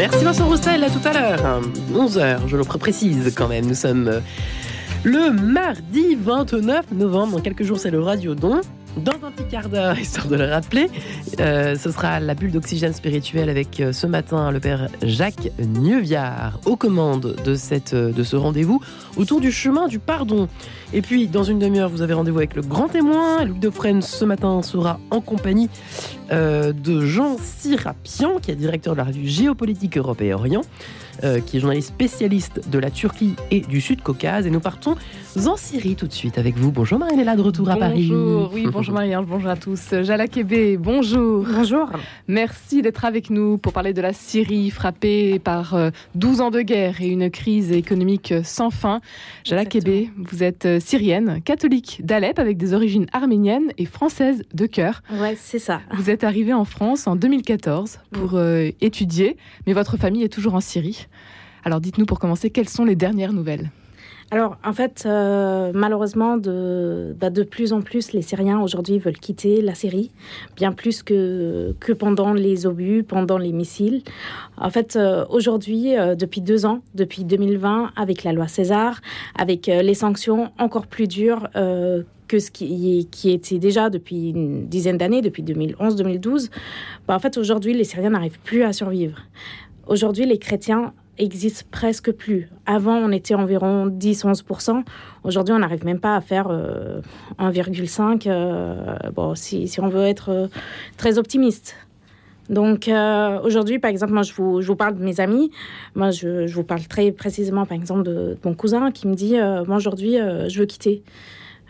Merci Vincent Roussel, à tout à l'heure. 11h, je le précise quand même. Nous sommes le mardi 29 novembre. Dans quelques jours, c'est le Radio Don. Dans un petit quart d'heure, histoire de le rappeler, euh, ce sera la bulle d'oxygène spirituel avec euh, ce matin le père Jacques Neuviard aux commandes de, cette, euh, ce rendez-vous autour du chemin du pardon. Et puis, dans une demi-heure, vous avez rendez-vous avec le grand témoin. Luc Defresne, ce matin, sera en compagnie de Jean Sirapian, qui est directeur de la revue Géopolitique Europe et Orient. Euh, qui est journaliste spécialiste de la Turquie et du Sud-Caucase. Et nous partons en Syrie tout de suite avec vous. Bonjour Marie-Léla, de retour à Paris. Bonjour, oui, bonjour marie bonjour à tous. Jala Kébé, bonjour. Bonjour. Merci d'être avec nous pour parler de la Syrie frappée par 12 euh, ans de guerre et une crise économique sans fin. Jala Kébé, vous êtes euh, syrienne, catholique d'Alep avec des origines arméniennes et françaises de cœur. Ouais, c'est ça. Vous êtes arrivée en France en 2014 pour étudier, mais votre famille est toujours en Syrie. Alors dites-nous pour commencer, quelles sont les dernières nouvelles? Alors, en fait, euh, malheureusement, de, bah, de plus en plus, les Syriens aujourd'hui veulent quitter la Syrie, bien plus que, que pendant les obus, pendant les missiles. En fait, euh, aujourd'hui, euh, depuis deux ans, depuis 2020, avec la loi César, avec les sanctions encore plus dures que ce qui, qui était déjà depuis une dizaine d'années, depuis 2011-2012, bah, en fait, aujourd'hui, les Syriens n'arrivent plus à survivre. Aujourd'hui, les chrétiens existe presque plus. Avant, on était environ 10-11%. Aujourd'hui, on n'arrive même pas à faire 1,5, euh, euh, bon, si, si, on veut être euh, très optimiste. Donc aujourd'hui, par exemple, moi je vous, je vous, parle de mes amis. Moi, je, je, vous parle très précisément, par exemple, de, mon cousin qui me dit Moi aujourd'hui, je veux quitter.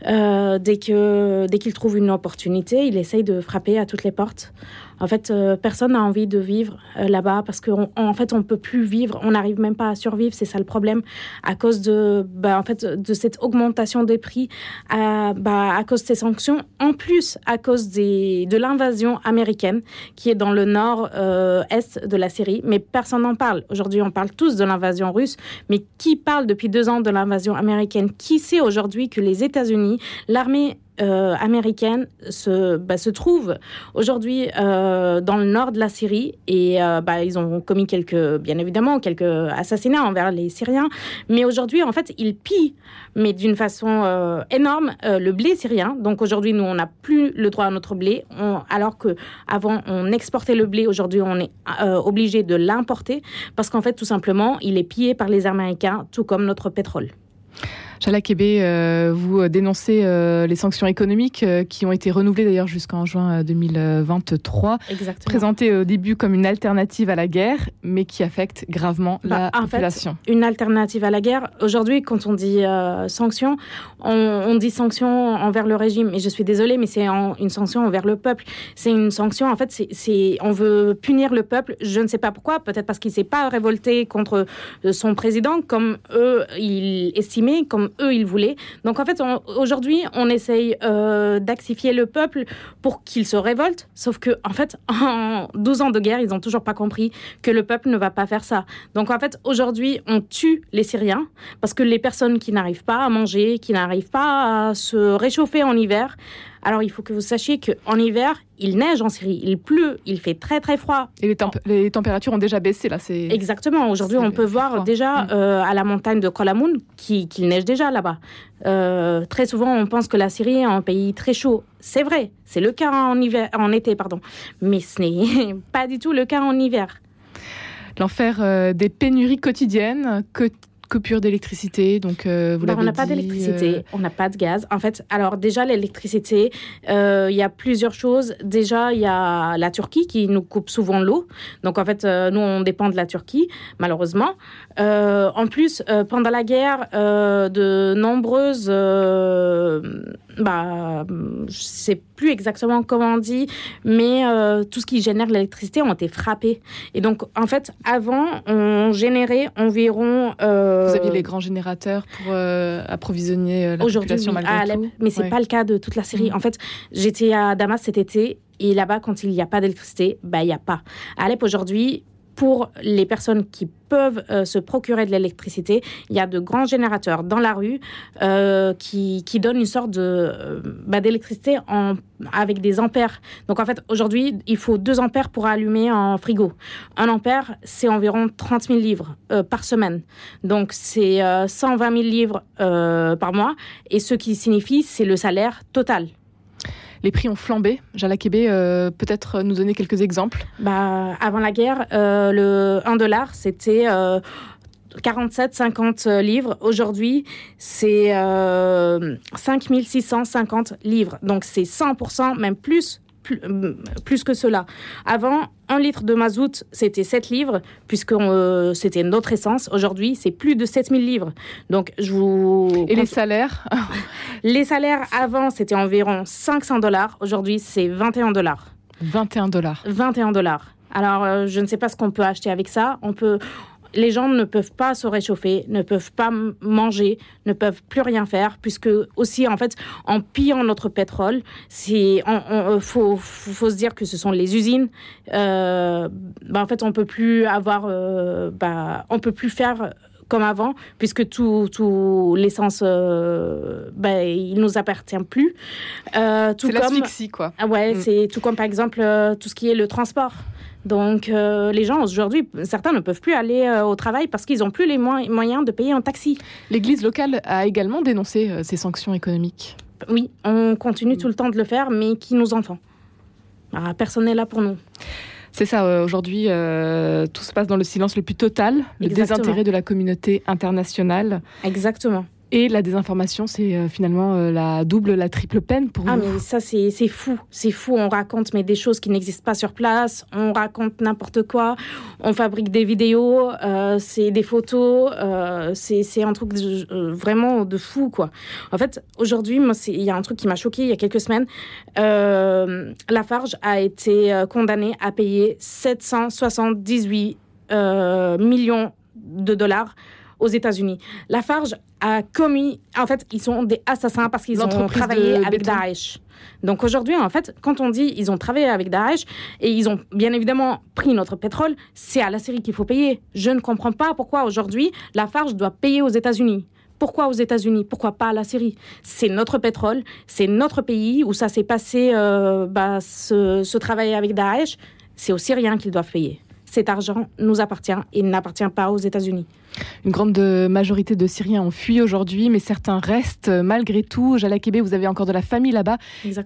dès que dès qu'il trouve une opportunité, il essaye de frapper à toutes les portes. En fait, euh, personne n'a envie de vivre euh, là-bas parce qu'en en fait, on peut plus vivre, on n'arrive même pas à survivre. C'est ça le problème à cause de, bah, en fait, de cette augmentation des prix, à, bah, à cause de ces sanctions. En plus, à cause des, de l'invasion américaine qui est dans le nord-est euh, de la Syrie, mais personne n'en parle. Aujourd'hui, on parle tous de l'invasion russe, mais qui parle depuis deux ans de l'invasion américaine? Qui sait aujourd'hui que les États-Unis, l'armée euh, américaine se, bah, se trouve aujourd'hui euh, dans le nord de la Syrie et euh, bah, ils ont commis quelques, bien évidemment, quelques assassinats envers les Syriens. Mais aujourd'hui, en fait, ils pillent, mais d'une façon énorme, le blé syrien. Donc aujourd'hui, nous, on n'a plus le droit à notre blé, alors que avant on exportait le blé. Aujourd'hui, on est obligé de l'importer parce qu'en fait, tout simplement, il est pillé par les Américains, tout comme notre pétrole. Chala Kébé, euh, vous dénoncez euh, les sanctions économiques euh, qui ont été renouvelées d'ailleurs jusqu'en juin 2023. Exactement. Présentées au début comme une alternative à la guerre, mais qui affectent gravement bah, la population. une alternative à la guerre. Aujourd'hui, quand on dit sanctions, on, dit sanctions envers le régime. Et je suis désolée, mais c'est une sanction envers le peuple. C'est une sanction, en fait, c'est on veut punir le peuple. Je ne sais pas pourquoi. Peut-être parce qu'il ne s'est pas révolté contre son président, comme eux, ils estimaient, comme eux, ils voulaient. Donc en fait, aujourd'hui, on essaye euh, d'axifier le peuple pour qu'il se révolte. Sauf que, en fait, en 12 ans de guerre, ils n'ont toujours pas compris que le peuple ne va pas faire ça. Donc en fait, aujourd'hui, on tue les Syriens parce que les personnes qui n'arrivent pas à manger, qui n'arrivent pas à se réchauffer en hiver, alors il faut que vous sachiez qu'en hiver, il neige en Syrie, il pleut, il fait très très froid. Et les, températures ont déjà baissé là. C'est exactement. Aujourd'hui, on peut voir déjà mm. euh, à la montagne de Kolamoun qu'il neige déjà là-bas. Euh, très souvent, on pense que la Syrie est un pays très chaud. C'est vrai, c'est le cas en hiver, en été, pardon, mais ce n'est pas du tout le cas en hiver. L'enfer euh, des pénuries quotidiennes, que coupure d'électricité, donc euh, vous bah, On n'a pas d'électricité, euh, on n'a pas de gaz. En fait, alors déjà l'électricité, euh, il y a plusieurs choses. Déjà, il y a la Turquie qui nous coupe souvent l'eau. Donc en fait, nous on dépend de la Turquie, malheureusement. en plus, pendant la guerre, de nombreuses bah, je sais plus exactement comment on dit, mais euh, tout ce qui génère l'électricité ont été frappés. Et donc, en fait, avant, on générait environ. Euh, Vous aviez les grands générateurs pour euh, approvisionner la population malgré à Alep, mais c'est pas le cas de toute la Syrie. Mm. En fait, j'étais à Damas cet été et là-bas, quand il n'y a pas d'électricité, bah il n'y a pas. À Alep aujourd'hui, pour les personnes qui peuvent euh, se procurer de l'électricité, il y a de grands générateurs dans la rue euh, qui, qui, donnent une sorte de, euh, bah, d'électricité avec des ampères. Donc en fait, aujourd'hui, il faut 2 ampères pour allumer un frigo. Un ampère, c'est environ 30 000 livres par semaine. Donc c'est 120 000 livres par mois. Et ce qui signifie, c'est le salaire total. Les prix ont flambé. Jala Kébé, euh, peut-être nous donner quelques exemples bah, Avant la guerre, euh, le 1 dollar, c'était 47, 50 livres. Aujourd'hui, c'est 5650 livres. Donc c'est 100%, même plus euh, plus, que cela. Avant, un litre de mazout, c'était 7 livres, puisque euh, c'était notre essence. Aujourd'hui, c'est plus de 7000 livres. Donc, je vous... Et les salaires Les salaires, avant, c'était environ 500 dollars. Aujourd'hui, c'est 21 dollars. 21 dollars. 21 dollars. Alors, euh, je ne sais pas ce qu'on peut acheter avec ça. On peut, les gens ne peuvent pas se réchauffer, ne peuvent pas manger, ne peuvent plus rien faire, puisque aussi, en fait, en pillant notre pétrole, il euh, faut, faut, se dire que ce sont les usines. Euh, bah, en fait, on peut plus avoir, euh, bah, on peut plus faire comme avant, puisque tout, tout l'essence, euh, ben, il nous appartient plus. Euh, c'est l'asphyxie, quoi. Ah ouais, mm. c'est tout comme par exemple tout ce qui est le transport. Donc, euh, les gens aujourd'hui, certains ne peuvent plus aller euh, au travail parce qu'ils n'ont plus les moyens de payer un taxi. L'Église locale a également dénoncé euh, ces sanctions économiques. Oui, on continue tout le temps de le faire, mais qui nous entend? Ah, Personne n'est là pour nous. C'est ça, aujourd'hui, tout se passe dans le silence le plus total, le désintérêt de la communauté internationale. Exactement. Et la désinformation, c'est euh, finalement euh, la double, la triple peine pour ah, vous. Ah, mais ça, c'est fou. C'est fou. On raconte mais des choses qui n'existent pas sur place. On raconte n'importe quoi. On fabrique des vidéos, euh, c'est des photos. c'est un truc vraiment de fou, quoi. En fait, aujourd'hui, il y a un truc qui m'a choqué il y a quelques semaines. Lafarge a été condamné à payer 778 millions de dollars aux États-Unis. Lafarge a commis, en fait, ils sont des assassins parce qu'ils ont travaillé avec Daesh. Donc aujourd'hui, en fait, quand on dit ils ont travaillé avec Daesh et ils ont bien évidemment pris notre pétrole, c'est à la Syrie qu'il faut payer. Je ne comprends pas pourquoi aujourd'hui Lafarge doit payer aux États-Unis. Pourquoi aux États-Unis? Pourquoi pas à la Syrie C'est notre pétrole, c'est notre pays où ça s'est passé, euh, bah, ce, ce travail avec Daesh. C'est aux Syriens qu'ils doivent payer cet argent nous appartient et n'appartient pas aux États-Unis. Une grande majorité de Syriens ont fui aujourd'hui, mais certains restent malgré tout. Jalakébé, vous avez encore de la famille là-bas.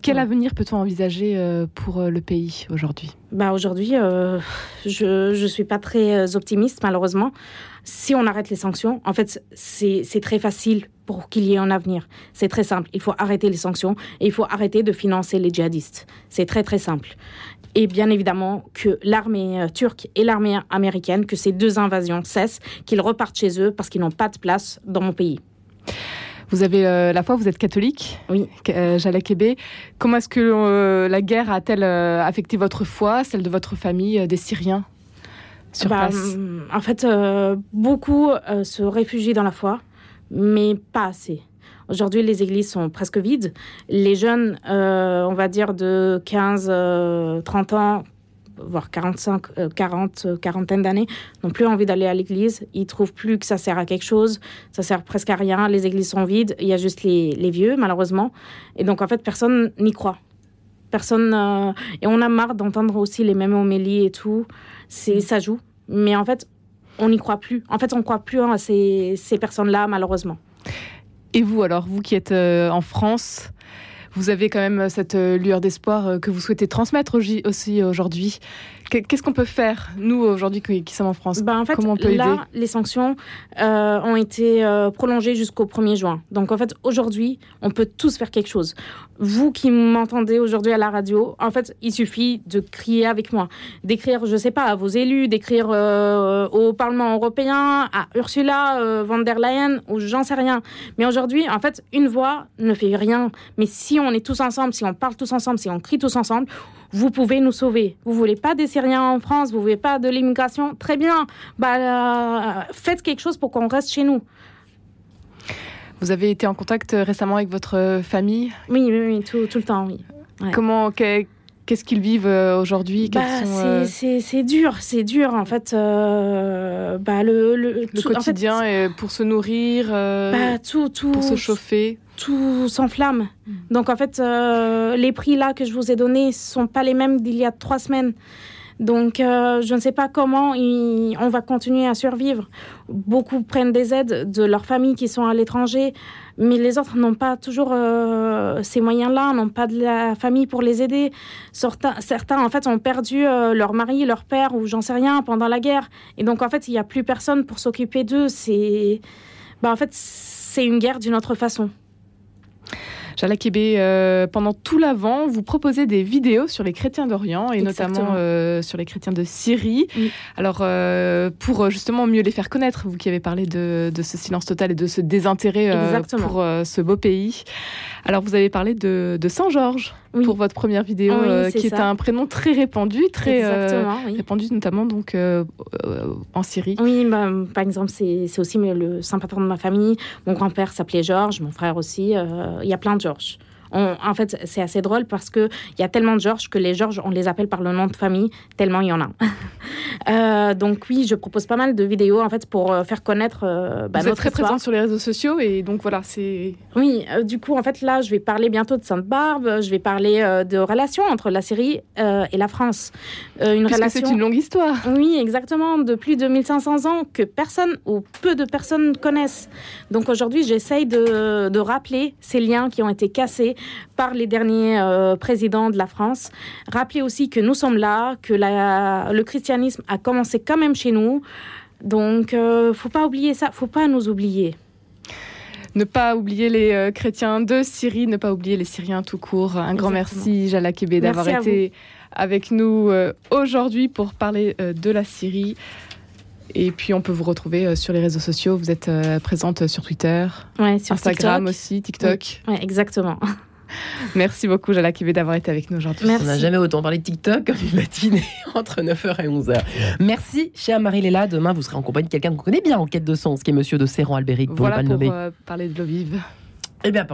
Quel avenir peut-on envisager euh, pour euh, le pays aujourd'hui? Bah Aujourd'hui, euh, je ne suis pas très optimiste, malheureusement. Si on arrête les sanctions, en fait, c'est très facile pour qu'il y ait un avenir. C'est très simple. Il faut arrêter les sanctions et il faut arrêter de financer les djihadistes. C'est très, très simple et bien évidemment que l'armée euh, turque et l'armée américaine, que ces deux invasions cessent, qu'ils repartent chez eux parce qu'ils n'ont pas de place dans mon pays. Vous avez euh, la foi, vous êtes catholique, oui. Euh, Jalakébé. Comment est-ce que la guerre a-t-elle affecté votre foi, celle de votre famille, des Syriens sur bah, place? En fait, beaucoup se réfugient dans la foi, mais pas assez. Aujourd'hui, les églises sont presque vides. Les jeunes, euh, on va dire de 15, 30 euh, ans, voire 45, 40, euh, quarantaine d'années, n'ont plus envie d'aller à l'église. Ils trouvent plus que ça sert à quelque chose. Ça sert presque à rien. Les églises sont vides. Il y a juste les, les vieux, malheureusement. Et donc, en fait, personne n'y croit. Personne. Et on a marre d'entendre aussi les mêmes homélies et tout. C'est, ça joue. Mais en fait, on n'y croit plus. En fait, on ne croit plus à ces, ces personnes-là, malheureusement. Et vous alors, vous qui êtes euh, en France, vous avez quand même cette euh, lueur d'espoir euh, que vous souhaitez transmettre aussi aujourd'hui. Qu'est-ce qu'on peut faire, nous, aujourd'hui, qui, sommes en France? Ben, en fait, Comment on peut là, les sanctions euh, ont été euh, prolongées jusqu'au 1er juin. Donc, en fait, aujourd'hui, on peut tous faire quelque chose. Vous qui m'entendez aujourd'hui à la radio, en fait, il suffit de crier avec moi, d'écrire, je ne sais pas, à vos élus, d'écrire euh, au Parlement européen, à Ursula von der Leyen, ou j'en sais rien. Mais aujourd'hui, en fait, une voix ne fait rien. Mais si on est tous ensemble, si on parle tous ensemble, si on crie tous ensemble, vous pouvez nous sauver. Vous voulez pas des Syriens en France, vous voulez pas de l'immigration, très bien. Bah, euh, faites quelque chose pour qu'on reste chez nous. Vous avez été en contact récemment avec votre famille? Oui, oui, tout, le temps, oui. Comment, Qu'est-ce qu'ils vivent euh, aujourd'hui? Bah, euh, C'est dur, c'est dur en fait. Euh, bah, le, le, quotidien est pour se nourrir, bah, tout, tout, pour se chauffer. Tout s'enflamme. Hmm. Donc en fait, les prix là que je vous ai donnés ne sont pas les mêmes d'il y a trois semaines. Donc, je ne sais pas comment on va continuer à survivre. Beaucoup prennent des aides de leurs familles qui sont à l'étranger mais les autres n'ont pas toujours euh, ces moyens-là, n'ont pas de la famille pour les aider. Certains, certains en fait, ont perdu euh, leur mari, leur père, ou j'en sais rien, pendant la guerre. Et donc, en fait, il n'y a plus personne pour s'occuper d'eux. C'est, bah, en fait, c'est une guerre d'une autre façon. Jala Kébé, euh, pendant tout l'avant, vous proposez des vidéos sur les chrétiens d'Orient et notamment euh, sur les chrétiens de Syrie. Alors, euh, pour justement mieux les faire connaître, vous qui avez parlé de, ce silence total et de ce désintérêt pour ce beau pays. Alors, vous avez parlé de, Saint-Georges pour votre première vidéo, qui est un prénom très répandu, très répandu notamment donc en Syrie. Oui, bah, par exemple, c'est aussi le saint patron de ma famille. Mon grand-père s'appelait Georges, mon frère aussi. Il y a plein de En fait, c'est assez drôle parce qu'il y a tellement de Georges que les Georges, on les appelle par le nom de famille, tellement il y en a. Euh, donc oui, je propose pas mal de vidéos en fait pour euh, faire connaître euh, bah, Vous êtes très présente sur les réseaux sociaux et donc voilà, c'est... Oui, du coup, en fait, là, je vais parler bientôt de Sainte-Barbe, je vais parler de relations entre la Syrie et la France. une relation... c'est une longue histoire. Oui, exactement, de plus de 1500 ans que personne ou peu de personnes connaissent. Donc aujourd'hui, j'essaye de, de rappeler ces liens qui ont été cassés par les derniers présidents de la France. Rappeler aussi que nous sommes là, que la, le christianisme a commencé quand même chez nous. Donc, euh, faut pas oublier ça, faut pas nous oublier. Ne pas oublier les euh, chrétiens de Syrie, ne pas oublier les Syriens tout court. Un grand merci, Jala Kébé, d'avoir été avec nous euh, aujourd'hui pour parler de la Syrie. Et puis, on peut vous retrouver sur les réseaux sociaux. Vous êtes présente sur Twitter, Instagram aussi, TikTok. Oui, exactement. Merci beaucoup, Jala Kibé, d'avoir été avec nous aujourd'hui. On n'a jamais autant parlé de TikTok comme une matinée entre 9h et 11h. Merci, chère Marie-Léla. Demain, vous serez en compagnie de quelqu'un qu'on connaît bien en quête de sens, qui est monsieur de Serran Albéric, pour voilà pour euh, parler de l'eau vive. Eh bien,